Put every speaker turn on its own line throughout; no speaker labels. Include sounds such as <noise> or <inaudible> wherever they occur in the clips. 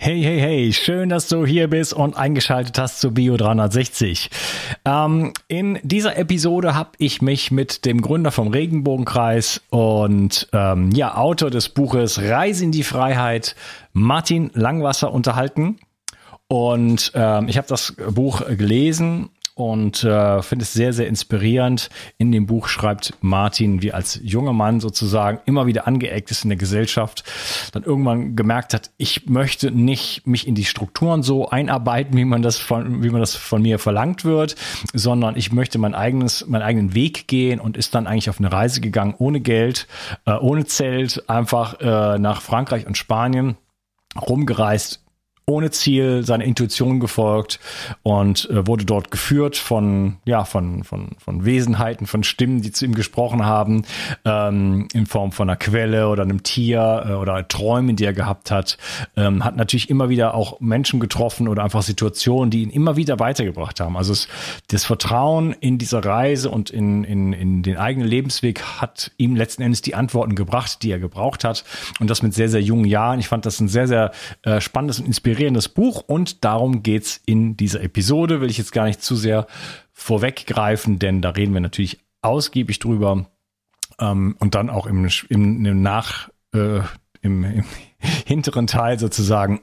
Hey, hey, hey, schön, dass du hier bist und eingeschaltet hast zu Bio 360. Ähm, in dieser Episode habe ich mich mit dem Gründer vom Regenbogenkreis und ähm, ja, Autor des Buches Reise in die Freiheit, Martin Langwasser, unterhalten. Und ähm, ich habe das Buch gelesen und äh, finde es sehr, sehr inspirierend. In dem Buch schreibt Martin, wie als junger Mann sozusagen immer wieder angeeckt ist in der Gesellschaft, dann irgendwann gemerkt hat, ich möchte nicht mich in die Strukturen so einarbeiten, wie man das von, wie man das von mir verlangt wird, sondern ich möchte mein eigenes, meinen eigenen Weg gehen und ist dann eigentlich auf eine Reise gegangen, ohne Geld, äh, ohne Zelt, einfach äh, nach Frankreich und Spanien rumgereist, ohne Ziel seiner Intuition gefolgt und äh, wurde dort geführt von ja von von von Wesenheiten, von Stimmen, die zu ihm gesprochen haben, ähm, in Form von einer Quelle oder einem Tier äh, oder Träumen, die er gehabt hat. Ähm, hat natürlich immer wieder auch Menschen getroffen oder einfach Situationen, die ihn immer wieder weitergebracht haben. Also es, das Vertrauen in diese Reise und in in in den eigenen Lebensweg hat ihm letzten Endes die Antworten gebracht, die er gebraucht hat und das mit sehr sehr jungen Jahren. Ich fand das ein sehr sehr äh, spannendes und inspirierendes inspirierendes Buch und darum geht's in dieser Episode. Will ich jetzt gar nicht zu sehr vorweggreifen, denn da reden wir natürlich ausgiebig drüber ähm, und dann auch im, im, im Nach, äh, im, im <laughs> hinteren Teil sozusagen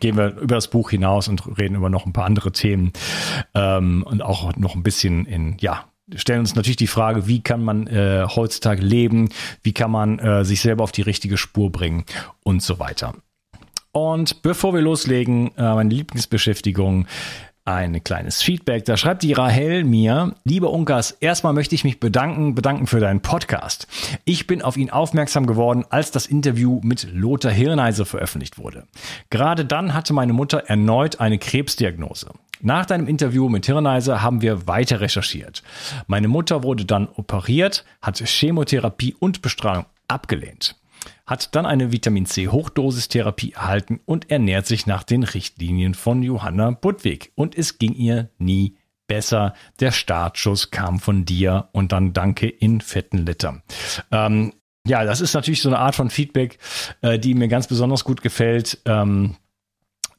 gehen wir über das Buch hinaus und reden über noch ein paar andere Themen ähm, und auch noch ein bisschen in, ja, stellen uns natürlich die Frage, wie kann man äh, heutzutage leben, wie kann man äh, sich selber auf die richtige Spur bringen und so weiter. Und bevor wir loslegen, äh, meine Lieblingsbeschäftigung, ein kleines Feedback. Da schreibt die Rahel mir, lieber Unkas, erstmal möchte ich mich bedanken, bedanken für deinen Podcast. Ich bin auf ihn aufmerksam geworden, als das Interview mit Lothar Hirneiser veröffentlicht wurde. Gerade dann hatte meine Mutter erneut eine Krebsdiagnose. Nach deinem Interview mit Hirneiser haben wir weiter recherchiert. Meine Mutter wurde dann operiert, hat Chemotherapie und Bestrahlung abgelehnt hat dann eine Vitamin C Hochdosistherapie erhalten und ernährt sich nach den Richtlinien von Johanna Budwig. Und es ging ihr nie besser. Der Startschuss kam von dir und dann danke in fetten Liter. Ähm, ja, das ist natürlich so eine Art von Feedback, äh, die mir ganz besonders gut gefällt. Ähm,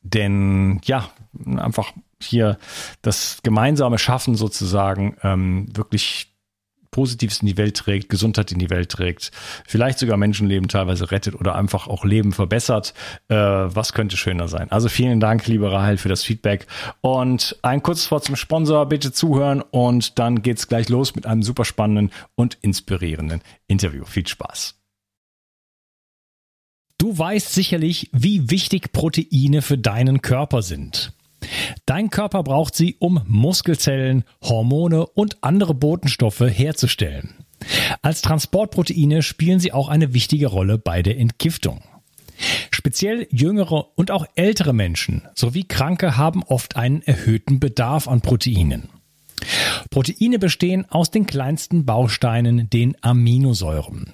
denn ja, einfach hier das gemeinsame Schaffen sozusagen ähm, wirklich Positives in die Welt trägt, Gesundheit in die Welt trägt, vielleicht sogar Menschenleben teilweise rettet oder einfach auch Leben verbessert. Äh, was könnte schöner sein? Also vielen Dank, liebe Rahel, für das Feedback. Und ein kurzes Wort zum Sponsor, bitte zuhören und dann geht's gleich los mit einem super spannenden und inspirierenden Interview. Viel Spaß. Du weißt sicherlich, wie wichtig Proteine für deinen Körper sind. Dein Körper braucht sie, um Muskelzellen, Hormone und andere Botenstoffe herzustellen. Als Transportproteine spielen sie auch eine wichtige Rolle bei der Entgiftung. Speziell jüngere und auch ältere Menschen sowie Kranke haben oft einen erhöhten Bedarf an Proteinen. Proteine bestehen aus den kleinsten Bausteinen, den Aminosäuren.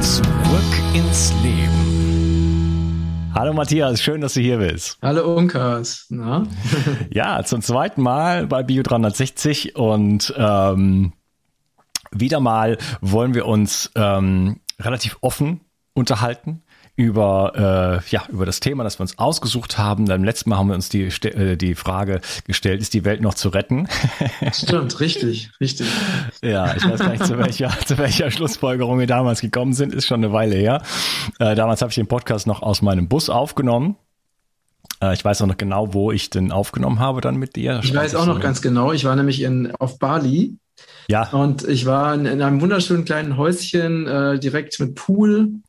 Zurück ins Leben. Hallo Matthias, schön, dass du hier bist.
Hallo Unkas. Na? <laughs>
ja, zum zweiten Mal bei Bio 360 und ähm, wieder mal wollen wir uns ähm, relativ offen unterhalten über, äh, ja, über das Thema, das wir uns ausgesucht haben. Beim letzten Mal haben wir uns die, äh, die Frage gestellt, ist die Welt noch zu retten? <laughs>
Stimmt, richtig, richtig.
Ja, ich weiß gar nicht, zu <laughs> welcher, zu welcher Schlussfolgerung wir damals gekommen sind, ist schon eine Weile her. Äh, damals habe ich den Podcast noch aus meinem Bus aufgenommen. Äh, ich weiß auch noch genau, wo ich den aufgenommen habe dann mit dir.
Ich weiß auch noch ganz genau. Ich war nämlich in, auf Bali. Ja. Und ich war in, in einem wunderschönen kleinen Häuschen, äh, direkt mit Pool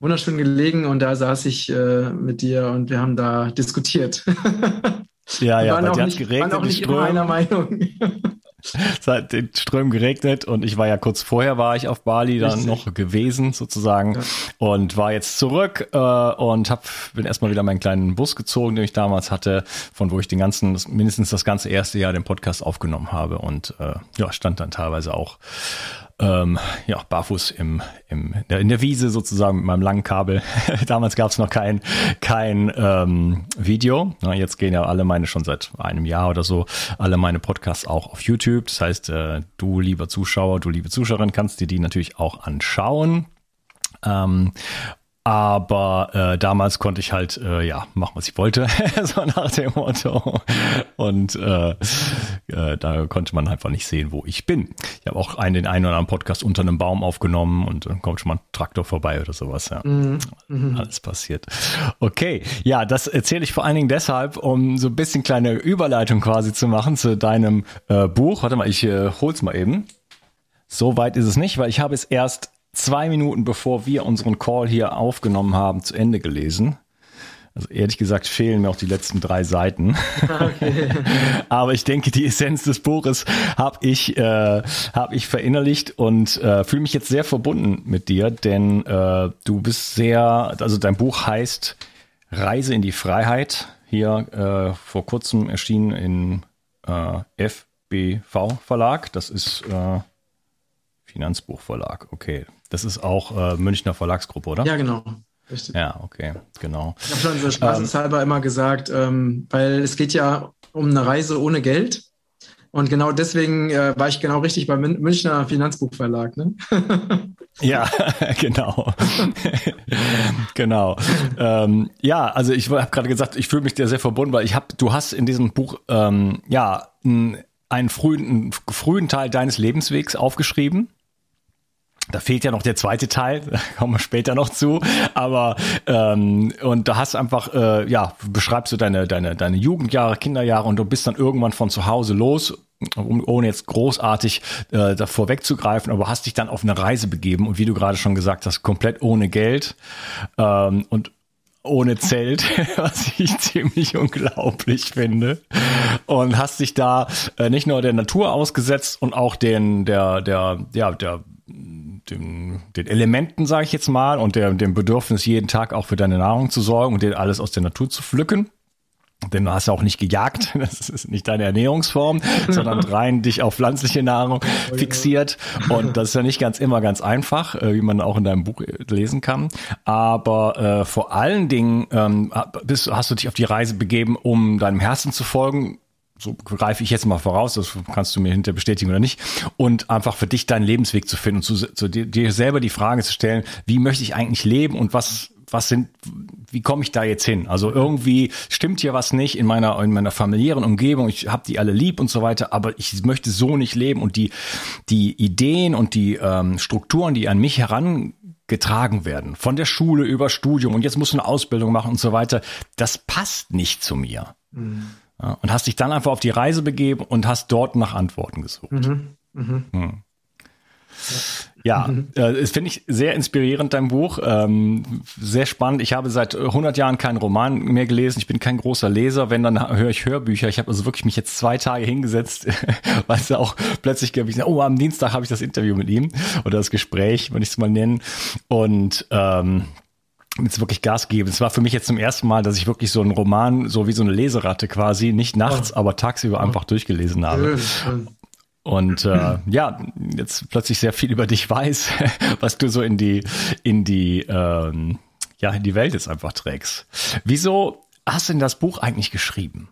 wunderschön gelegen und da saß ich äh, mit dir und wir haben da diskutiert. <laughs>
Ja, ja, bei dir hat geregnet,
waren auch nicht immer einer Meinung.
es hat den Strömen geregnet und ich war ja kurz vorher war ich auf Bali dann Richtig. noch gewesen sozusagen ja. und war jetzt zurück äh, und hab bin erstmal wieder meinen kleinen Bus gezogen, den ich damals hatte, von wo ich den ganzen mindestens das ganze erste Jahr den Podcast aufgenommen habe und äh, ja stand dann teilweise auch ähm, ja, barfuß im, im, in der Wiese sozusagen mit meinem langen Kabel. <laughs> Damals gab es noch kein, kein ähm, Video. Na, jetzt gehen ja alle meine schon seit einem Jahr oder so, alle meine Podcasts auch auf YouTube. Das heißt, äh, du lieber Zuschauer, du liebe Zuschauerin, kannst dir die natürlich auch anschauen. Ähm, aber äh, damals konnte ich halt, äh, ja, machen, was ich wollte, <laughs> so nach dem Motto. Und äh, äh, da konnte man einfach nicht sehen, wo ich bin. Ich habe auch einen, den einen oder anderen Podcast unter einem Baum aufgenommen und dann kommt schon mal ein Traktor vorbei oder sowas. Ja. Mhm. mhm. Alles passiert. Okay, ja, das erzähle ich vor allen Dingen deshalb, um so ein bisschen kleine Überleitung quasi zu machen zu deinem äh, Buch. Warte mal, ich äh, hol's mal eben. So weit ist es nicht, weil ich habe es erst zwei Minuten bevor wir unseren Call hier aufgenommen haben, zu Ende gelesen. Also ehrlich gesagt fehlen mir auch die letzten drei Seiten. Okay. <laughs> Aber ich denke, die Essenz des Buches habe ich, äh, hab ich verinnerlicht und äh, fühle mich jetzt sehr verbunden mit dir, denn äh, du bist sehr, also dein Buch heißt Reise in die Freiheit. Hier äh, vor kurzem erschienen in äh, FBV Verlag. Das ist äh, Finanzbuchverlag. Okay, das ist auch äh, Münchner Verlagsgruppe, oder?
Ja, genau.
Richtig. Ja, okay, genau.
Ich habe schon so spaßeshalber ähm, immer gesagt, ähm, weil es geht ja um eine Reise ohne Geld. Und genau deswegen äh, war ich genau richtig beim Münchner Finanzbuchverlag. Ne? <laughs>
ja, <laughs> genau. <laughs> genau. Ähm, ja, also ich habe gerade gesagt, ich fühle mich dir sehr verbunden, weil ich habe, du hast in diesem Buch ähm, ja einen frühen, einen frühen Teil deines Lebenswegs aufgeschrieben da fehlt ja noch der zweite Teil, <laughs> da kommen wir später noch zu. Aber ähm, und da hast einfach, äh, ja, beschreibst du deine, deine, deine Jugendjahre, Kinderjahre und du bist dann irgendwann von zu Hause los, um, ohne jetzt großartig äh, davor wegzugreifen, aber hast dich dann auf eine Reise begeben und wie du gerade schon gesagt hast, komplett ohne Geld ähm, und ohne Zelt, <laughs> was ich ziemlich unglaublich finde. Und hast dich da äh, nicht nur der Natur ausgesetzt und auch den, der, der, ja, der den, den Elementen, sage ich jetzt mal, und der, dem Bedürfnis, jeden Tag auch für deine Nahrung zu sorgen und dir alles aus der Natur zu pflücken. Denn du hast ja auch nicht gejagt, <laughs> das ist nicht deine Ernährungsform, <laughs> sondern rein dich auf pflanzliche Nahrung fixiert. Und das ist ja nicht ganz immer ganz einfach, äh, wie man auch in deinem Buch lesen kann. Aber äh, vor allen Dingen ähm, bist, hast du dich auf die Reise begeben, um deinem Herzen zu folgen, so greife ich jetzt mal voraus, das kannst du mir hinter bestätigen oder nicht, und einfach für dich deinen Lebensweg zu finden und zu, zu dir, selber die Frage zu stellen, wie möchte ich eigentlich leben und was was sind, wie komme ich da jetzt hin? Also irgendwie stimmt hier was nicht in meiner in meiner familiären Umgebung. Ich habe die alle lieb und so weiter, aber ich möchte so nicht leben und die die Ideen und die ähm, Strukturen, die an mich herangetragen werden, von der Schule über Studium und jetzt musst du eine Ausbildung machen und so weiter, das passt nicht zu mir. Mhm. Ja, und hast dich dann einfach auf die Reise begeben und hast dort nach Antworten gesucht. Mhm. Mhm. Hm. Ja, mhm. äh, das finde ich sehr inspirierend, dein Buch. Ähm, sehr spannend. Ich habe seit 100 Jahren keinen Roman mehr gelesen. Ich bin kein großer Leser. Wenn, dann höre ich Hörbücher. Ich habe also wirklich mich jetzt zwei Tage hingesetzt, <laughs> weil es auch plötzlich, glaube ich, oh, am Dienstag habe ich das Interview mit ihm oder das Gespräch, würde ich es mal nennen. Und ähm, jetzt wirklich Gas geben. Es war für mich jetzt zum ersten Mal, dass ich wirklich so einen Roman, so wie so eine Leseratte quasi, nicht nachts, oh. aber tagsüber oh. einfach durchgelesen habe. Und äh, ja, jetzt plötzlich sehr viel über dich weiß, <laughs> was du so in die, in die, ähm, ja, in die Welt jetzt einfach trägst. Wieso hast du denn das Buch eigentlich geschrieben?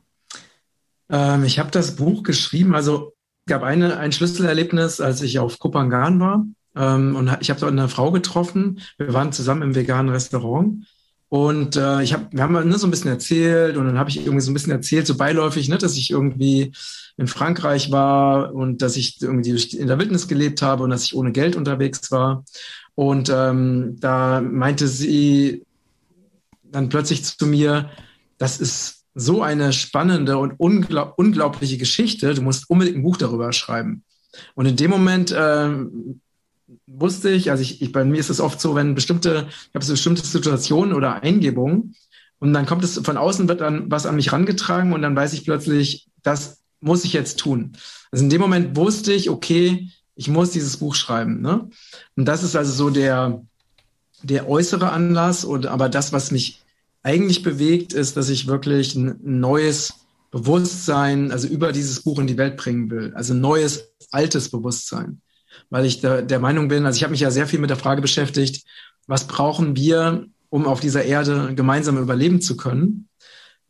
Ähm, ich habe das Buch geschrieben, also gab eine, ein Schlüsselerlebnis, als ich auf Kopangan war. Ähm, und ich habe dort eine Frau getroffen. Wir waren zusammen im veganen Restaurant. Und äh, ich hab, wir haben ne, so ein bisschen erzählt und dann habe ich irgendwie so ein bisschen erzählt, so beiläufig, ne, dass ich irgendwie in Frankreich war und dass ich irgendwie in der Wildnis gelebt habe und dass ich ohne Geld unterwegs war. Und ähm, da meinte sie dann plötzlich zu mir, das ist so eine spannende und unglaub unglaubliche Geschichte, du musst unbedingt ein Buch darüber schreiben. Und in dem Moment äh, wusste ich, also ich, ich, bei mir ist es oft so, wenn bestimmte, ich habe so bestimmte Situationen oder Eingebungen und dann kommt es von außen, wird dann was an mich rangetragen und dann weiß ich plötzlich, das muss ich jetzt tun. Also in dem Moment wusste ich, okay, ich muss dieses Buch schreiben. Ne? Und das ist also so der, der äußere Anlass. Und, aber das, was mich eigentlich bewegt, ist, dass ich wirklich ein neues Bewusstsein, also über dieses Buch in die Welt bringen will. Also neues, altes Bewusstsein weil ich der, der Meinung bin, also ich habe mich ja sehr viel mit der Frage beschäftigt, was brauchen wir, um auf dieser Erde gemeinsam überleben zu können?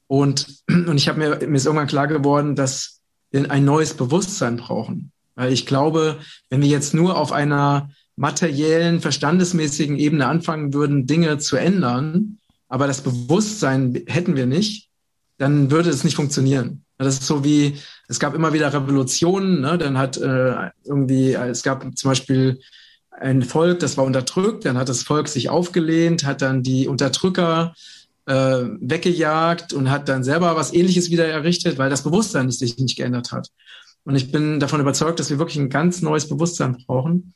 Und, und ich habe mir, mir ist irgendwann klar geworden, dass wir ein neues Bewusstsein brauchen. Weil ich glaube, wenn wir jetzt nur auf einer materiellen, verstandesmäßigen Ebene anfangen würden, Dinge zu ändern, aber das Bewusstsein hätten wir nicht, dann würde es nicht funktionieren. Das ist so wie, es gab immer wieder Revolutionen, ne? dann hat äh, irgendwie, es gab zum Beispiel ein Volk, das war unterdrückt, dann hat das Volk sich aufgelehnt, hat dann die Unterdrücker äh, weggejagt und hat dann selber was Ähnliches wieder errichtet, weil das Bewusstsein sich nicht geändert hat. Und ich bin davon überzeugt, dass wir wirklich ein ganz neues Bewusstsein brauchen.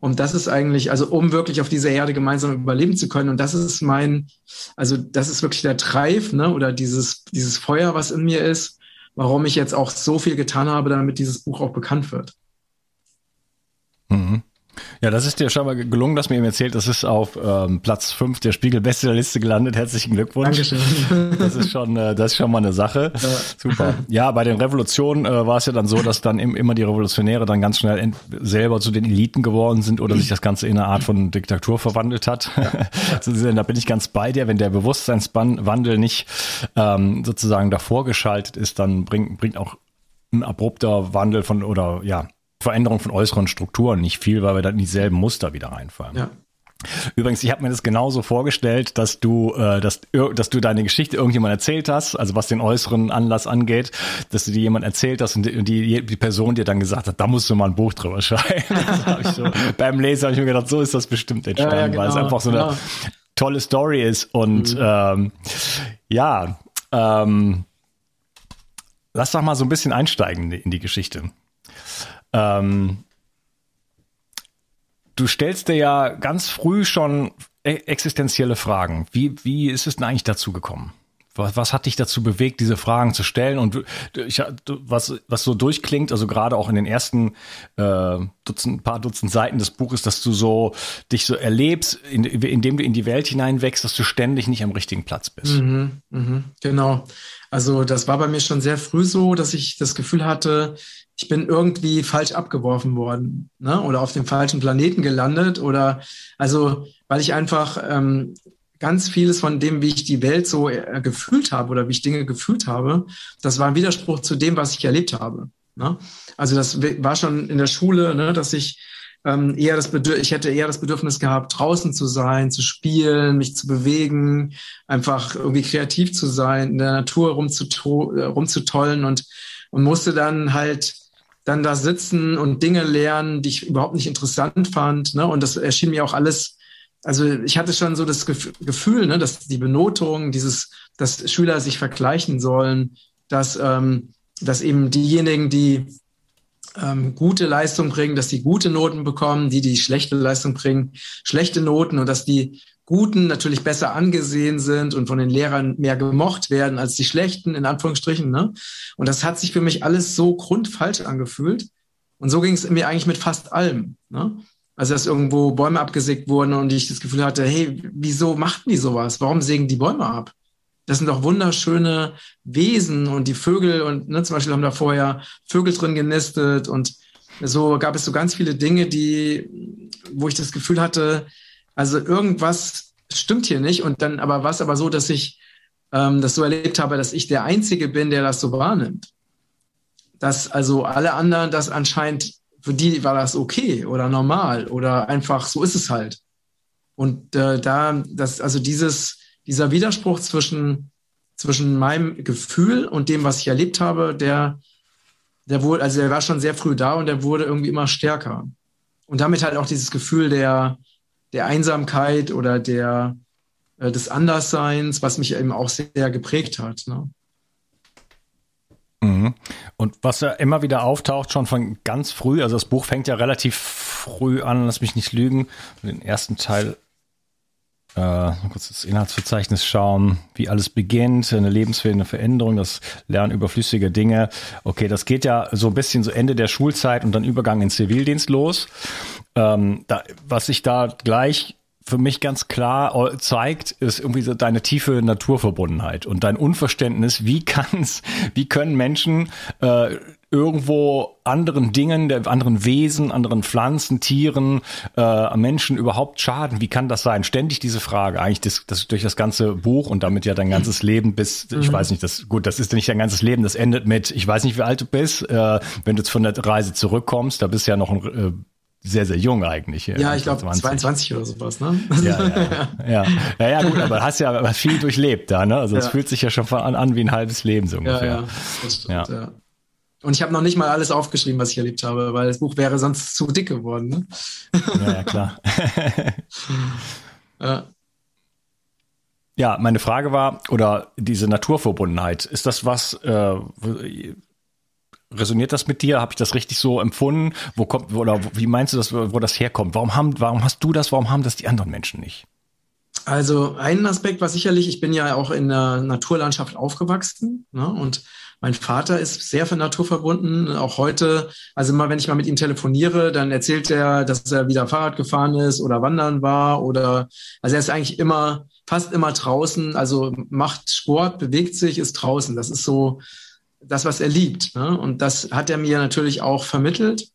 Und das ist eigentlich, also um wirklich auf dieser Erde gemeinsam überleben zu können. Und das ist mein, also das ist wirklich der Treib, ne, oder dieses, dieses Feuer, was in mir ist, warum ich jetzt auch so viel getan habe, damit dieses Buch auch bekannt wird.
Mhm. Ja, das ist dir schon mal gelungen, dass mir eben erzählt, das ist auf ähm, Platz 5 der Spiegel-Bestsellerliste gelandet. Herzlichen Glückwunsch. Dankeschön. <laughs> Das ist schon, äh, das ist schon mal eine Sache. Ja. Super. Ja, bei den Revolutionen äh, war es ja dann so, dass dann im, immer die Revolutionäre dann ganz schnell selber zu den Eliten geworden sind oder sich das Ganze in eine Art von Diktatur verwandelt hat. Ja. <laughs> da bin ich ganz bei dir. Wenn der Bewusstseinswandel nicht ähm, sozusagen davor geschaltet ist, dann bringt, bringt auch ein abrupter Wandel von oder ja Veränderung von äußeren Strukturen nicht viel, weil wir dann in dieselben Muster wieder reinfallen. Ja. Übrigens, ich habe mir das genauso vorgestellt, dass du, äh, dass, dass du deine Geschichte irgendjemand erzählt hast, also was den äußeren Anlass angeht, dass du dir jemand erzählt hast und die, die, Person dir dann gesagt hat, da musst du mal ein Buch drüber <laughs> schreiben. so, <laughs> beim Lesen habe ich mir gedacht, so ist das bestimmt entstanden, ja, genau, weil es genau, einfach so eine genau. tolle Story ist und mhm. ähm, ja, ähm, lass doch mal so ein bisschen einsteigen in die Geschichte. Ähm, du stellst dir ja ganz früh schon e-, existenzielle Fragen. Wie, wie ist es denn eigentlich dazu gekommen? Was, was hat dich dazu bewegt, diese Fragen zu stellen? Und ich, was, was so durchklingt, also gerade auch in den ersten äh, Dutzend, paar Dutzend Seiten des Buches, dass du so dich so erlebst, in, indem du in die Welt hineinwächst, dass du ständig nicht am richtigen Platz bist.
Mhm, mh, genau. Also das war bei mir schon sehr früh so, dass ich das Gefühl hatte, ich bin irgendwie falsch abgeworfen worden ne? oder auf dem falschen Planeten gelandet oder also weil ich einfach ähm, ganz vieles von dem, wie ich die Welt so äh, gefühlt habe oder wie ich Dinge gefühlt habe, das war ein Widerspruch zu dem, was ich erlebt habe. Ne? Also das war schon in der Schule, ne, dass ich ähm, eher das Bedürfnis, ich hätte eher das Bedürfnis gehabt, draußen zu sein, zu spielen, mich zu bewegen, einfach irgendwie kreativ zu sein, in der Natur äh, rumzutollen und und musste dann halt dann da sitzen und Dinge lernen, die ich überhaupt nicht interessant fand. Ne? Und das erschien mir auch alles, also ich hatte schon so das Gefühl, ne, dass die Benotung, dieses, dass Schüler sich vergleichen sollen, dass, ähm, dass eben diejenigen, die ähm, gute Leistung bringen, dass die gute Noten bekommen, die, die schlechte Leistung bringen, schlechte Noten und dass die Guten natürlich besser angesehen sind und von den Lehrern mehr gemocht werden als die Schlechten, in Anführungsstrichen. Ne? Und das hat sich für mich alles so grundfalsch angefühlt. Und so ging es mir eigentlich mit fast allem. Ne? Also, dass irgendwo Bäume abgesägt wurden und ich das Gefühl hatte, hey, wieso machten die sowas? Warum sägen die Bäume ab? Das sind doch wunderschöne Wesen und die Vögel und ne, zum Beispiel haben da vorher Vögel drin genistet und so gab es so ganz viele Dinge, die, wo ich das Gefühl hatte, also irgendwas stimmt hier nicht. Und dann aber war es aber so, dass ich ähm, das so erlebt habe, dass ich der Einzige bin, der das so wahrnimmt. Dass also alle anderen das anscheinend, für die war das okay oder normal oder einfach so ist es halt. Und äh, da, das, also dieses, dieser Widerspruch zwischen, zwischen meinem Gefühl und dem, was ich erlebt habe, der, der wurde, also der war schon sehr früh da und der wurde irgendwie immer stärker. Und damit halt auch dieses Gefühl der, der Einsamkeit oder der, äh, des Andersseins, was mich eben auch sehr geprägt hat. Ne?
Mhm. Und was ja immer wieder auftaucht, schon von ganz früh, also das Buch fängt ja relativ früh an, lass mich nicht lügen, den ersten Teil äh, kurz das Inhaltsverzeichnis schauen, wie alles beginnt, eine lebensfähige Veränderung, das Lernen überflüssiger Dinge. Okay, das geht ja so ein bisschen so Ende der Schulzeit und dann Übergang in Zivildienst los. Ähm, da, was sich da gleich für mich ganz klar zeigt, ist irgendwie so deine tiefe Naturverbundenheit und dein Unverständnis, wie kann's, wie können Menschen äh, irgendwo anderen Dingen, der anderen Wesen, anderen Pflanzen, Tieren, äh, Menschen überhaupt schaden? Wie kann das sein? Ständig diese Frage, eigentlich das, das durch das ganze Buch und damit ja dein ganzes Leben bis, ich mhm. weiß nicht, das gut, das ist nicht dein ganzes Leben, das endet mit, ich weiß nicht, wie alt du bist, äh, wenn du jetzt von der Reise zurückkommst, da bist du ja noch ein äh, sehr, sehr jung eigentlich.
Ja, ich glaube 22 oder sowas, ne?
Ja, ja, <laughs> ja. ja, ja, gut, aber hast ja viel durchlebt da, ne? Also es ja. fühlt sich ja schon an, an wie ein halbes Leben so ungefähr. Ja, ja. Das stimmt,
ja. ja. Und ich habe noch nicht mal alles aufgeschrieben, was ich erlebt habe, weil das Buch wäre sonst zu dick geworden. Ne?
Ja, ja, klar. <laughs> ja. ja, meine Frage war, oder diese Naturverbundenheit, ist das was, äh, resoniert das mit dir? Habe ich das richtig so empfunden? Wo kommt, oder wie meinst du das, wo das herkommt? Warum haben, warum hast du das, warum haben das die anderen Menschen nicht?
Also ein Aspekt war sicherlich, ich bin ja auch in der Naturlandschaft aufgewachsen ne? und mein Vater ist sehr für Natur verbunden, auch heute. Also immer, wenn ich mal mit ihm telefoniere, dann erzählt er, dass er wieder Fahrrad gefahren ist oder wandern war oder, also er ist eigentlich immer, fast immer draußen, also macht Sport, bewegt sich, ist draußen. Das ist so das, was er liebt. Ne? Und das hat er mir natürlich auch vermittelt.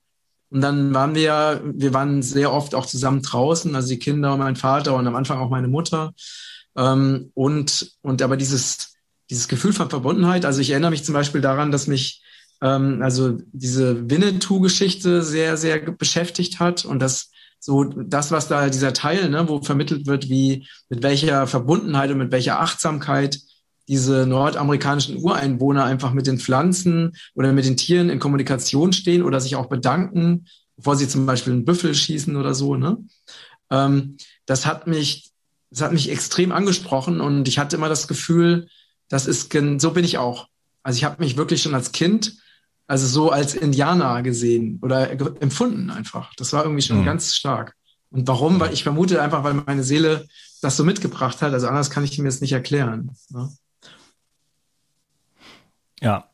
Und dann waren wir, wir waren sehr oft auch zusammen draußen, also die Kinder und mein Vater und am Anfang auch meine Mutter. Ähm, und, und aber dieses, dieses Gefühl von Verbundenheit. Also ich erinnere mich zum Beispiel daran, dass mich ähm, also diese Winnetou-Geschichte sehr, sehr beschäftigt hat und das so das, was da dieser Teil, ne, wo vermittelt wird, wie mit welcher Verbundenheit und mit welcher Achtsamkeit diese nordamerikanischen Ureinwohner einfach mit den Pflanzen oder mit den Tieren in Kommunikation stehen oder sich auch bedanken, bevor sie zum Beispiel einen Büffel schießen oder so. Ne? Ähm, das hat mich, das hat mich extrem angesprochen und ich hatte immer das Gefühl, das ist, so bin ich auch. Also ich habe mich wirklich schon als Kind, also so als Indianer gesehen oder empfunden einfach. Das war irgendwie schon mhm. ganz stark. Und warum? Weil ich vermute einfach, weil meine Seele das so mitgebracht hat. Also anders kann ich mir das nicht erklären. Ne?
Ja.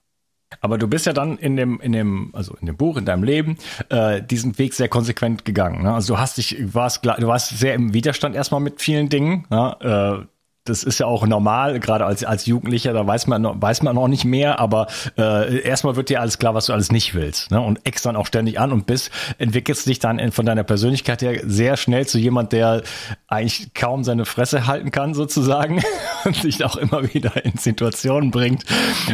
Aber du bist ja dann in dem, in dem, also in dem Buch, in deinem Leben, äh, diesen Weg sehr konsequent gegangen. Ne? Also du hast dich, warst, du warst sehr im Widerstand erstmal mit vielen Dingen. Ne? Äh, das ist ja auch normal, gerade als, als Jugendlicher, da weiß man, weiß man noch nicht mehr, aber äh, erstmal wird dir alles klar, was du alles nicht willst. Ne? Und eckst dann auch ständig an und bist, entwickelst dich dann in, von deiner Persönlichkeit her sehr schnell zu jemand, der eigentlich kaum seine Fresse halten kann, sozusagen, <laughs> und sich auch immer wieder in Situationen bringt,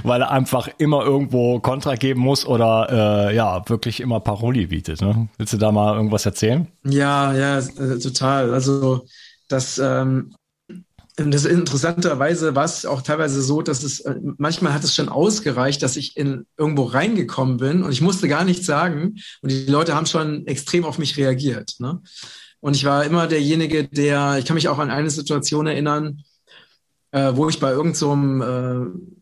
weil er einfach immer irgendwo Kontra geben muss oder äh, ja, wirklich immer Paroli bietet. Ne? Willst du da mal irgendwas erzählen?
Ja, ja, äh, total. Also das ähm, das interessanterweise war es auch teilweise so, dass es äh, manchmal hat es schon ausgereicht, dass ich in irgendwo reingekommen bin und ich musste gar nichts sagen und die Leute haben schon extrem auf mich reagiert. Ne? Und ich war immer derjenige, der, ich kann mich auch an eine Situation erinnern, äh, wo ich bei irgendeinem so äh,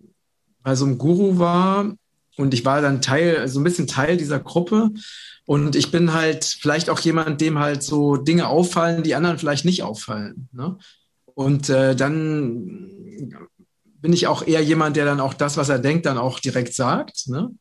bei so einem Guru war und ich war dann Teil, so ein bisschen Teil dieser Gruppe. Und ich bin halt vielleicht auch jemand, dem halt so Dinge auffallen, die anderen vielleicht nicht auffallen. Ne? Und äh, dann bin ich auch eher jemand, der dann auch das, was er denkt, dann auch direkt sagt. Ne?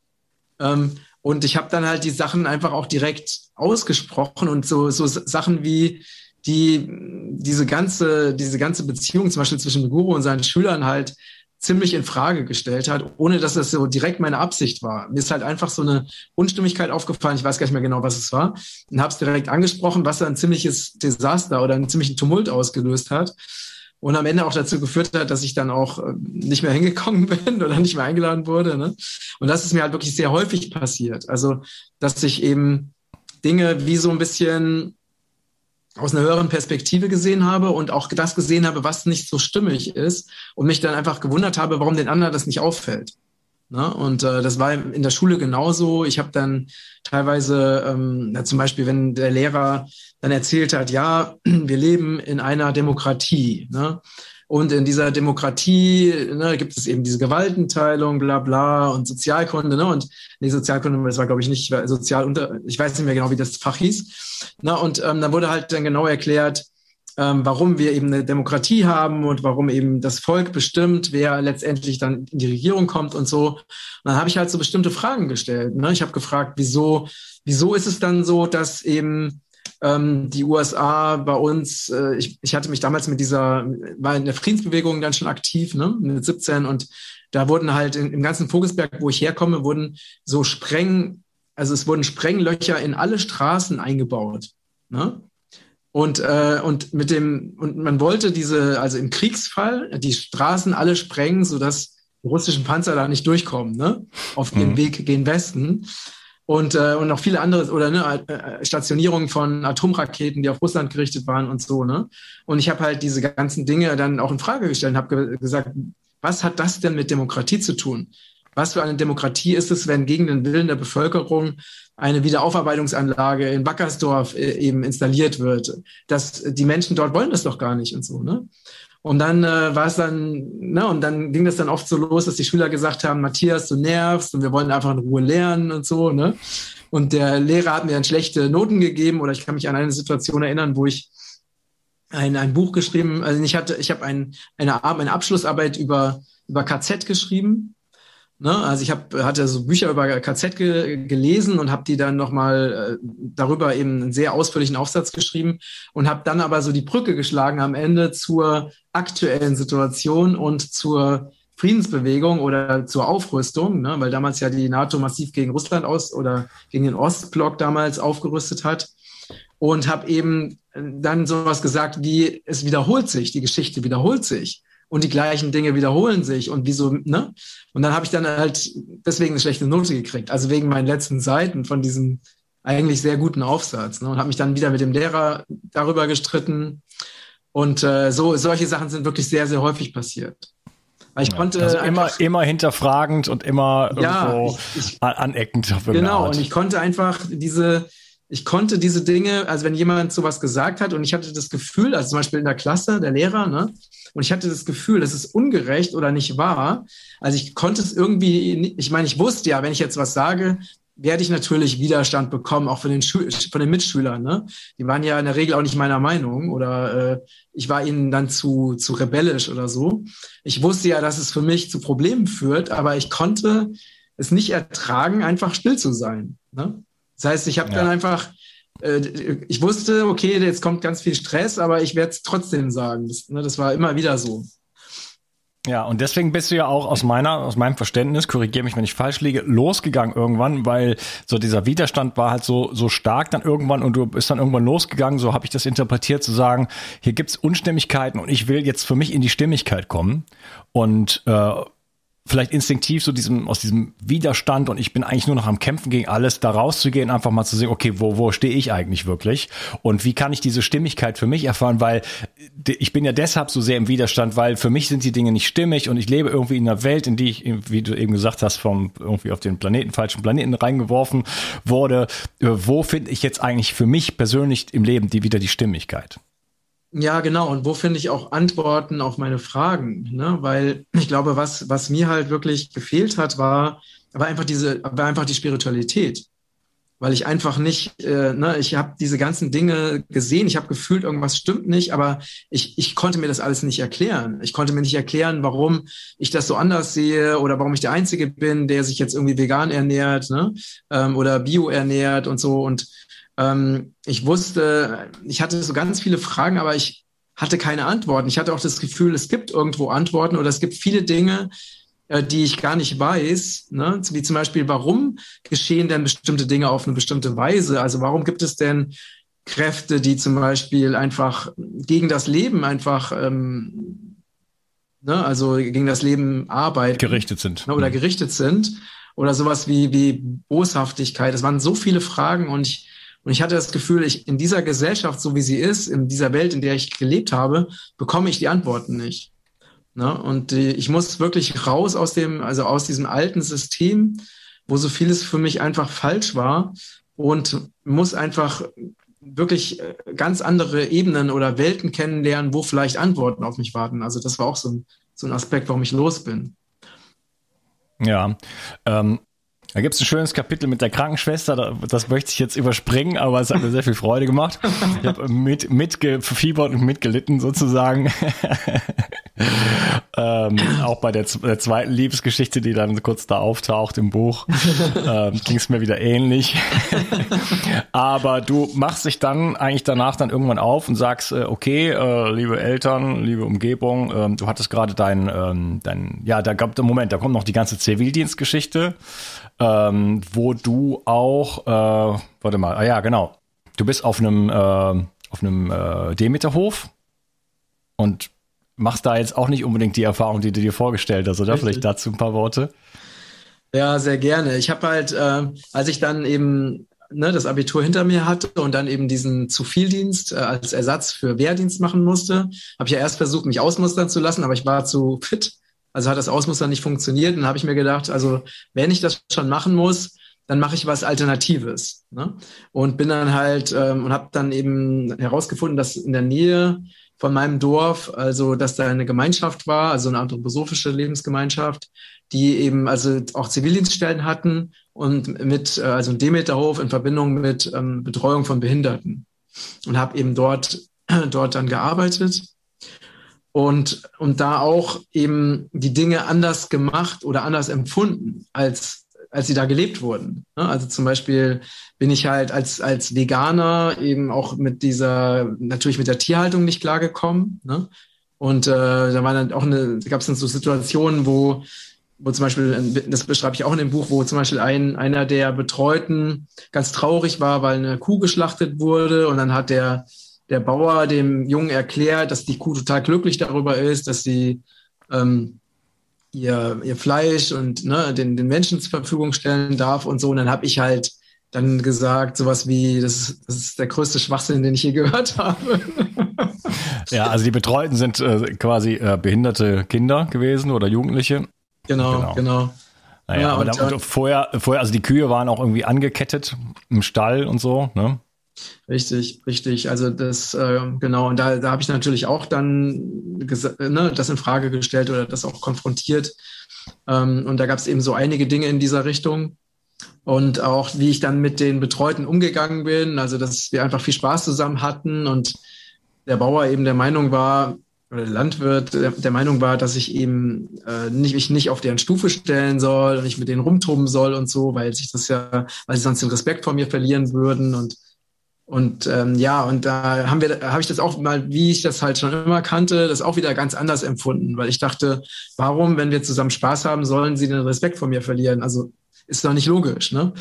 Ähm, und ich habe dann halt die Sachen einfach auch direkt ausgesprochen und so, so Sachen wie die diese ganze, diese ganze Beziehung zum Beispiel zwischen Guru und seinen Schülern halt ziemlich in Frage gestellt hat, ohne dass das so direkt meine Absicht war. Mir ist halt einfach so eine Unstimmigkeit aufgefallen, ich weiß gar nicht mehr genau, was es war, und habe es direkt angesprochen, was ein ziemliches Desaster oder einen ziemlichen Tumult ausgelöst hat und am Ende auch dazu geführt hat, dass ich dann auch äh, nicht mehr <laughs> hingekommen bin oder nicht mehr eingeladen wurde. Ne? Und das ist mir halt wirklich sehr häufig passiert. Also, dass ich eben Dinge wie so ein bisschen aus einer höheren Perspektive gesehen habe und auch das gesehen habe, was nicht so stimmig ist und mich dann einfach gewundert habe, warum den anderen das nicht auffällt. Ne? Und äh, das war in der Schule genauso. Ich habe dann teilweise, ähm, ja, zum Beispiel, wenn der Lehrer dann erzählt hat, ja, wir leben in einer Demokratie. Ne? Und in dieser Demokratie ne, gibt es eben diese Gewaltenteilung, bla bla und Sozialkunde, ne? Und nee, Sozialkunde, das war, glaube ich, nicht sozial unter, ich weiß nicht mehr genau, wie das Fach hieß. Ne? Und ähm, dann wurde halt dann genau erklärt, ähm, warum wir eben eine Demokratie haben und warum eben das Volk bestimmt, wer letztendlich dann in die Regierung kommt und so. Und dann habe ich halt so bestimmte Fragen gestellt. Ne? Ich habe gefragt, wieso, wieso ist es dann so, dass eben ähm, die USA bei uns, äh, ich, ich hatte mich damals mit dieser, war in der Friedensbewegung dann schon aktiv, ne, mit 17 und da wurden halt in, im ganzen Vogelsberg, wo ich herkomme, wurden so Spreng, also es wurden Sprenglöcher in alle Straßen eingebaut. Ne? Und, äh, und mit dem, und man wollte diese, also im Kriegsfall, die Straßen alle sprengen, sodass die russischen Panzer da nicht durchkommen, ne? Auf mhm. dem Weg gen Westen und, äh, und noch viele andere oder ne, äh, Stationierungen von Atomraketen, die auf Russland gerichtet waren und so. Ne? Und ich habe halt diese ganzen Dinge dann auch in Frage gestellt und habe ge gesagt, was hat das denn mit Demokratie zu tun? Was für eine Demokratie ist es, wenn gegen den Willen der Bevölkerung eine Wiederaufarbeitungsanlage in Backersdorf äh, eben installiert wird? Das, die Menschen dort wollen das doch gar nicht und so. Ne? Und dann äh, war es dann, ne, und dann ging das dann oft so los, dass die Schüler gesagt haben, Matthias, du nervst und wir wollen einfach in Ruhe lernen und so, ne? Und der Lehrer hat mir dann schlechte Noten gegeben oder ich kann mich an eine Situation erinnern, wo ich ein, ein Buch geschrieben, also ich hatte, ich habe ein, eine, eine Abschlussarbeit über, über KZ geschrieben Ne? Also ich hab, hatte so Bücher über KZ ge gelesen und habe die dann nochmal äh, darüber eben einen sehr ausführlichen Aufsatz geschrieben und habe dann aber so die Brücke geschlagen am Ende zur aktuellen Situation und zur Friedensbewegung oder zur Aufrüstung, ne? weil damals ja die NATO massiv gegen Russland aus oder gegen den Ostblock damals aufgerüstet hat und habe eben dann sowas gesagt wie es wiederholt sich, die Geschichte wiederholt sich und die gleichen Dinge wiederholen sich und wieso, ne? Und dann habe ich dann halt deswegen eine schlechte Note gekriegt, also wegen meinen letzten Seiten von diesem eigentlich sehr guten Aufsatz ne? und habe mich dann wieder mit dem Lehrer darüber gestritten und äh, so solche Sachen sind wirklich sehr sehr häufig passiert.
Weil ich konnte also immer immer hinterfragend und immer ja, irgendwo ich, ich, aneckend.
Genau und ich konnte einfach diese ich konnte diese Dinge, also wenn jemand sowas gesagt hat und ich hatte das Gefühl, also zum Beispiel in der Klasse, der Lehrer, ne, und ich hatte das Gefühl, das ist ungerecht oder nicht wahr. Also ich konnte es irgendwie, ich meine, ich wusste ja, wenn ich jetzt was sage, werde ich natürlich Widerstand bekommen, auch von den, Schül von den Mitschülern. Ne? Die waren ja in der Regel auch nicht meiner Meinung oder äh, ich war ihnen dann zu, zu rebellisch oder so. Ich wusste ja, dass es für mich zu Problemen führt, aber ich konnte es nicht ertragen, einfach still zu sein. Ne? Das heißt, ich habe ja. dann einfach äh, ich wusste, okay, jetzt kommt ganz viel Stress, aber ich werde es trotzdem sagen. Das, ne, das war immer wieder so.
Ja, und deswegen bist du ja auch aus meiner, aus meinem Verständnis, korrigiere mich, wenn ich falsch liege, losgegangen irgendwann, weil so dieser Widerstand war halt so, so stark dann irgendwann und du bist dann irgendwann losgegangen, so habe ich das interpretiert, zu sagen, hier gibt's Unstimmigkeiten und ich will jetzt für mich in die Stimmigkeit kommen. Und äh, vielleicht instinktiv so diesem, aus diesem Widerstand und ich bin eigentlich nur noch am Kämpfen gegen alles, da rauszugehen, einfach mal zu sehen, okay, wo, wo stehe ich eigentlich wirklich? Und wie kann ich diese Stimmigkeit für mich erfahren? Weil ich bin ja deshalb so sehr im Widerstand, weil für mich sind die Dinge nicht stimmig und ich lebe irgendwie in einer Welt, in die ich, wie du eben gesagt hast, vom irgendwie auf den Planeten, falschen Planeten reingeworfen wurde. Wo finde ich jetzt eigentlich für mich persönlich im Leben die wieder die Stimmigkeit?
Ja, genau. Und wo finde ich auch Antworten auf meine Fragen? Ne? Weil ich glaube, was, was mir halt wirklich gefehlt hat, war war einfach diese, war einfach die Spiritualität weil ich einfach nicht, äh, ne, ich habe diese ganzen Dinge gesehen, ich habe gefühlt, irgendwas stimmt nicht, aber ich, ich konnte mir das alles nicht erklären. Ich konnte mir nicht erklären, warum ich das so anders sehe oder warum ich der Einzige bin, der sich jetzt irgendwie vegan ernährt ne, ähm, oder bio ernährt und so. Und ähm, ich wusste, ich hatte so ganz viele Fragen, aber ich hatte keine Antworten. Ich hatte auch das Gefühl, es gibt irgendwo Antworten oder es gibt viele Dinge, äh, die ich gar nicht weiß, ne? wie zum Beispiel, warum geschehen denn bestimmte Dinge auf eine bestimmte Weise? Also warum gibt es denn Kräfte, die zum Beispiel einfach gegen das Leben einfach, ähm, ne? also gegen das Leben arbeiten.
Gerichtet sind.
Ne? Oder mhm. gerichtet sind. Oder sowas wie, wie Boshaftigkeit. Es waren so viele Fragen und ich, und ich hatte das Gefühl, ich, in dieser Gesellschaft, so wie sie ist, in dieser Welt, in der ich gelebt habe, bekomme ich die Antworten nicht. Ne? Und die, ich muss wirklich raus aus dem, also aus diesem alten System, wo so vieles für mich einfach falsch war und muss einfach wirklich äh, ganz andere Ebenen oder Welten kennenlernen, wo vielleicht Antworten auf mich warten. Also das war auch so ein, so ein Aspekt, warum ich los bin.
Ja, ähm, da gibt es ein schönes Kapitel mit der Krankenschwester, das möchte ich jetzt überspringen, aber es hat mir sehr viel Freude gemacht. Ich habe mit, mitgefiebert und mitgelitten sozusagen. <laughs> ähm, auch bei der, der, zweiten Liebesgeschichte, die dann kurz da auftaucht im Buch, ähm, ging es mir wieder ähnlich. <laughs> aber du machst dich dann eigentlich danach dann irgendwann auf und sagst, äh, okay, äh, liebe Eltern, liebe Umgebung, äh, du hattest gerade dein, ähm, dein, ja, da gab, Moment, da kommt noch die ganze Zivildienstgeschichte ähm, wo du auch, äh, warte mal, ah ja, genau, du bist auf einem, äh, auf einem äh, Demeterhof und machst da jetzt auch nicht unbedingt die Erfahrung, die du dir vorgestellt hast, oder? Richtig. Vielleicht dazu ein paar Worte.
Ja, sehr gerne. Ich habe halt, äh, als ich dann eben ne, das Abitur hinter mir hatte und dann eben diesen Zuvieldienst äh, als Ersatz für Wehrdienst machen musste, habe ich ja erst versucht, mich ausmustern zu lassen, aber ich war zu fit also hat das Ausmustern nicht funktioniert. Und dann habe ich mir gedacht, also wenn ich das schon machen muss, dann mache ich was Alternatives. Ne? Und bin dann halt ähm, und habe dann eben herausgefunden, dass in der Nähe von meinem Dorf, also dass da eine Gemeinschaft war, also eine anthroposophische Lebensgemeinschaft, die eben also auch Zivildienststellen hatten und mit, äh, also ein Demeterhof in Verbindung mit ähm, Betreuung von Behinderten. Und habe eben dort, <clears throat> dort dann gearbeitet und, und da auch eben die Dinge anders gemacht oder anders empfunden, als, als sie da gelebt wurden. Ne? Also zum Beispiel bin ich halt als, als Veganer eben auch mit dieser, natürlich mit der Tierhaltung nicht klargekommen. Ne? Und äh, da war dann auch eine, gab es dann so Situationen, wo, wo zum Beispiel, das beschreibe ich auch in dem Buch, wo zum Beispiel ein, einer der Betreuten ganz traurig war, weil eine Kuh geschlachtet wurde und dann hat der der Bauer dem Jungen erklärt, dass die Kuh total glücklich darüber ist, dass sie ähm, ihr, ihr Fleisch und ne, den, den Menschen zur Verfügung stellen darf und so. Und dann habe ich halt dann gesagt, sowas wie, das ist, das ist der größte Schwachsinn, den ich je gehört habe. <laughs>
Ja, also die Betreuten sind äh, quasi äh, behinderte Kinder gewesen oder Jugendliche.
Genau, genau. genau.
Naja, ja, und, und vorher, vorher, also die Kühe waren auch irgendwie angekettet im Stall und so, ne?
Richtig, richtig. Also das, äh, genau, und da, da habe ich natürlich auch dann ne, das in Frage gestellt oder das auch konfrontiert. Ähm, und da gab es eben so einige Dinge in dieser Richtung. Und auch wie ich dann mit den Betreuten umgegangen bin, also dass wir einfach viel Spaß zusammen hatten und der Bauer eben der Meinung war, oder der Landwirt der, der Meinung war, dass ich eben äh, nicht, mich nicht auf deren Stufe stellen soll und ich mit denen rumtoben soll und so, weil sich das ja, weil sie sonst den Respekt vor mir verlieren würden und und ähm, ja, und da haben wir, habe ich das auch mal, wie ich das halt schon immer kannte, das auch wieder ganz anders empfunden, weil ich dachte, warum, wenn wir zusammen Spaß haben, sollen sie den Respekt vor mir verlieren? Also ist doch nicht logisch, ne?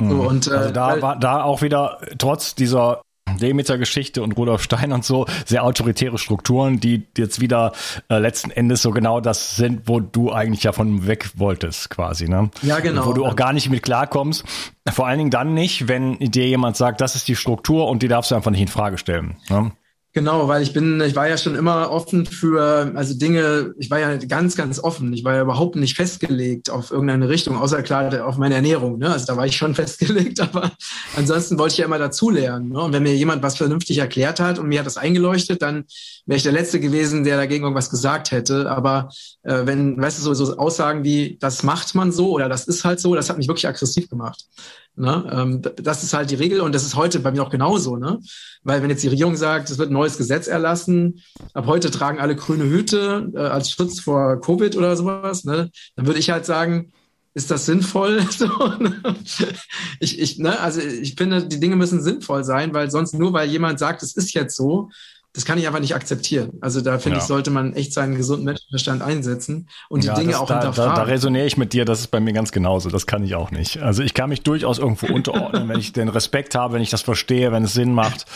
So, mhm. und, äh, also da war da auch wieder trotz dieser Demeter-Geschichte und Rudolf Stein und so, sehr autoritäre Strukturen, die jetzt wieder äh, letzten Endes so genau das sind, wo du eigentlich ja von weg wolltest, quasi, ne?
Ja, genau.
Wo du auch gar nicht mit klarkommst. Vor allen Dingen dann nicht, wenn dir jemand sagt, das ist die Struktur und die darfst du einfach nicht in Frage stellen. Ne?
Genau, weil ich bin, ich war ja schon immer offen für, also Dinge, ich war ja ganz, ganz offen. Ich war ja überhaupt nicht festgelegt auf irgendeine Richtung, außer klar auf meine Ernährung. Ne? Also da war ich schon <laughs> festgelegt, aber ansonsten wollte ich ja immer dazulernen. Ne? Und wenn mir jemand was vernünftig erklärt hat und mir hat das eingeleuchtet, dann wäre ich der Letzte gewesen, der dagegen irgendwas gesagt hätte. Aber äh, wenn, weißt du, so, so Aussagen wie, das macht man so oder das ist halt so, das hat mich wirklich aggressiv gemacht. Ne? Ähm, das ist halt die Regel und das ist heute bei mir auch genauso. Ne? Weil wenn jetzt die Regierung sagt, es wird ein neues Gesetz erlassen, ab heute tragen alle grüne Hüte äh, als Schutz vor Covid oder sowas, ne? dann würde ich halt sagen, ist das sinnvoll? <laughs> ne? ich, ich, ne? Also ich finde, die Dinge müssen sinnvoll sein, weil sonst nur weil jemand sagt, es ist jetzt so, das kann ich einfach nicht akzeptieren. Also da finde ja. ich, sollte man echt seinen gesunden Menschenverstand einsetzen und die ja, Dinge das, auch da, hinterfragen.
Da, da resoniere ich mit dir, das ist bei mir ganz genauso. Das kann ich auch nicht. Also ich kann mich durchaus irgendwo unterordnen, wenn ich den Respekt habe, wenn ich das verstehe, wenn es Sinn macht,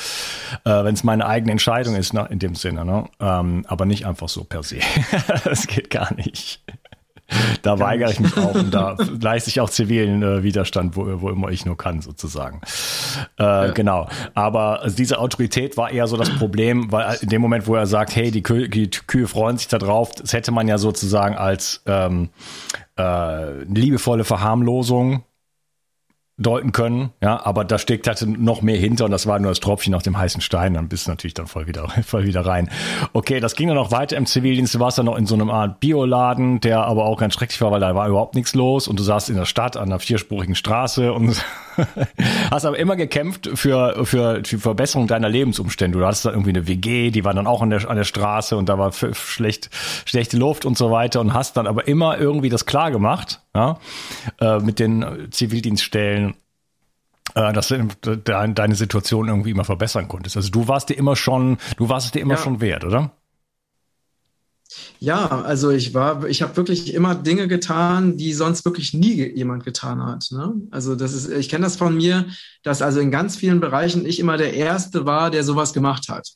äh, wenn es meine eigene Entscheidung ist, ne, in dem Sinne. Ne? Ähm, aber nicht einfach so per se. <laughs> das geht gar nicht da weigere ich mich auch und da <laughs> leiste ich auch zivilen äh, Widerstand, wo, wo immer ich nur kann, sozusagen. Äh, ja. Genau. Aber diese Autorität war eher so das Problem, weil in dem Moment, wo er sagt, hey, die, Kü die Kühe freuen sich da drauf, das hätte man ja sozusagen als ähm, äh, liebevolle Verharmlosung deuten können, ja, aber da steckt halt noch mehr hinter und das war nur das Tropfchen auf dem heißen Stein, dann bist du natürlich dann voll wieder, <laughs> voll wieder rein. Okay, das ging dann noch weiter im Zivildienst, du warst dann noch in so einem Art Bioladen, der aber auch ganz schrecklich war, weil da war überhaupt nichts los und du saßt in der Stadt an einer vierspurigen Straße und <laughs> <laughs> hast aber immer gekämpft für, für die Verbesserung deiner Lebensumstände. Du hattest da irgendwie eine WG, die war dann auch an der, an der Straße und da war schlecht, schlechte Luft und so weiter und hast dann aber immer irgendwie das klar gemacht, ja, äh, mit den Zivildienststellen, äh, dass du deine Situation irgendwie immer verbessern konntest. Also du warst dir immer schon, du warst es dir immer ja. schon wert, oder?
Ja, also ich war, ich habe wirklich immer Dinge getan, die sonst wirklich nie jemand getan hat. Ne? Also das ist, ich kenne das von mir, dass also in ganz vielen Bereichen ich immer der Erste war, der sowas gemacht hat.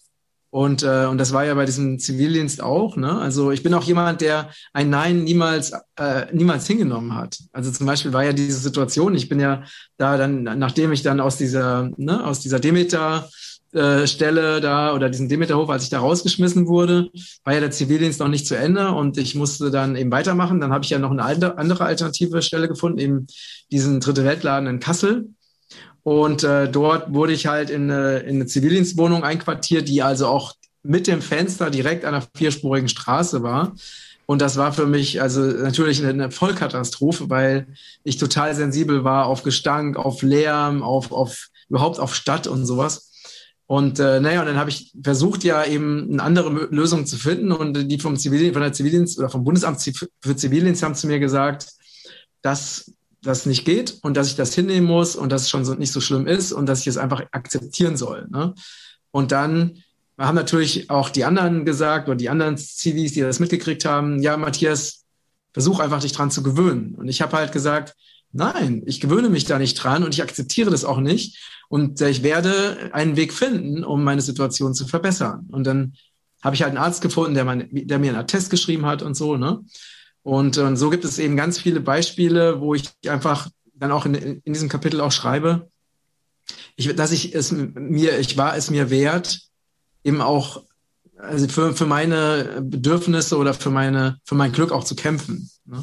Und, äh, und das war ja bei diesem Zivildienst auch. Ne? Also ich bin auch jemand, der ein Nein niemals, äh, niemals hingenommen hat. Also zum Beispiel war ja diese Situation, ich bin ja da dann, nachdem ich dann aus dieser, ne, aus dieser Demeter äh, Stelle da oder diesen Demeterhof, als ich da rausgeschmissen wurde, war ja der Zivildienst noch nicht zu Ende und ich musste dann eben weitermachen. Dann habe ich ja noch eine andere alternative Stelle gefunden, eben diesen Dritte Weltladen in Kassel. Und äh, dort wurde ich halt in eine, in eine Zivildienstwohnung einquartiert, die also auch mit dem Fenster direkt an einer vierspurigen Straße war. Und das war für mich also natürlich eine Vollkatastrophe, weil ich total sensibel war auf Gestank, auf Lärm, auf, auf überhaupt auf Stadt und sowas. Und äh, naja, und dann habe ich versucht, ja eben eine andere Lösung zu finden. Und die vom Zivildienst, von der Zivildienst oder vom Bundesamt für Zivildienst haben zu mir gesagt, dass das nicht geht und dass ich das hinnehmen muss und dass es schon so nicht so schlimm ist und dass ich es einfach akzeptieren soll. Ne? Und dann haben natürlich auch die anderen gesagt oder die anderen Zivis, die das mitgekriegt haben, ja, Matthias, versuch einfach dich dran zu gewöhnen. Und ich habe halt gesagt, nein, ich gewöhne mich da nicht dran und ich akzeptiere das auch nicht. Und äh, ich werde einen Weg finden, um meine Situation zu verbessern. Und dann habe ich halt einen Arzt gefunden, der, mein, der mir einen Attest geschrieben hat und so. Ne? Und, und so gibt es eben ganz viele Beispiele, wo ich einfach dann auch in, in diesem Kapitel auch schreibe, ich, dass ich es mir, ich war es mir wert, eben auch also für, für meine Bedürfnisse oder für meine, für mein Glück auch zu kämpfen. Ne?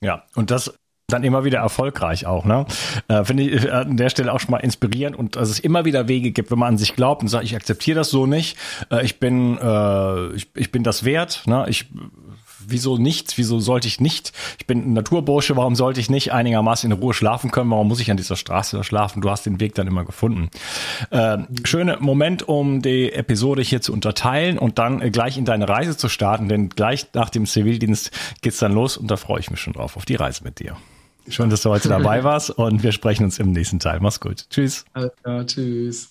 Ja, und das dann immer wieder erfolgreich auch, ne? Äh, Finde ich äh, an der Stelle auch schon mal inspirierend und dass es immer wieder Wege gibt, wenn man an sich glaubt und sagt, ich akzeptiere das so nicht, äh, ich bin, äh, ich, ich bin das wert, ne? Ich wieso nichts? Wieso sollte ich nicht? Ich bin ein Naturbursche, warum sollte ich nicht einigermaßen in Ruhe schlafen können? Warum muss ich an dieser Straße schlafen? Du hast den Weg dann immer gefunden. Äh, schöner Moment, um die Episode hier zu unterteilen und dann äh, gleich in deine Reise zu starten, denn gleich nach dem Zivildienst geht's dann los und da freue ich mich schon drauf, auf die Reise mit dir. Schön, dass du heute dabei <laughs> warst und wir sprechen uns im nächsten Teil. Mach's gut. Tschüss.
Ja, tschüss.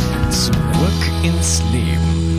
Zurück ins Leben.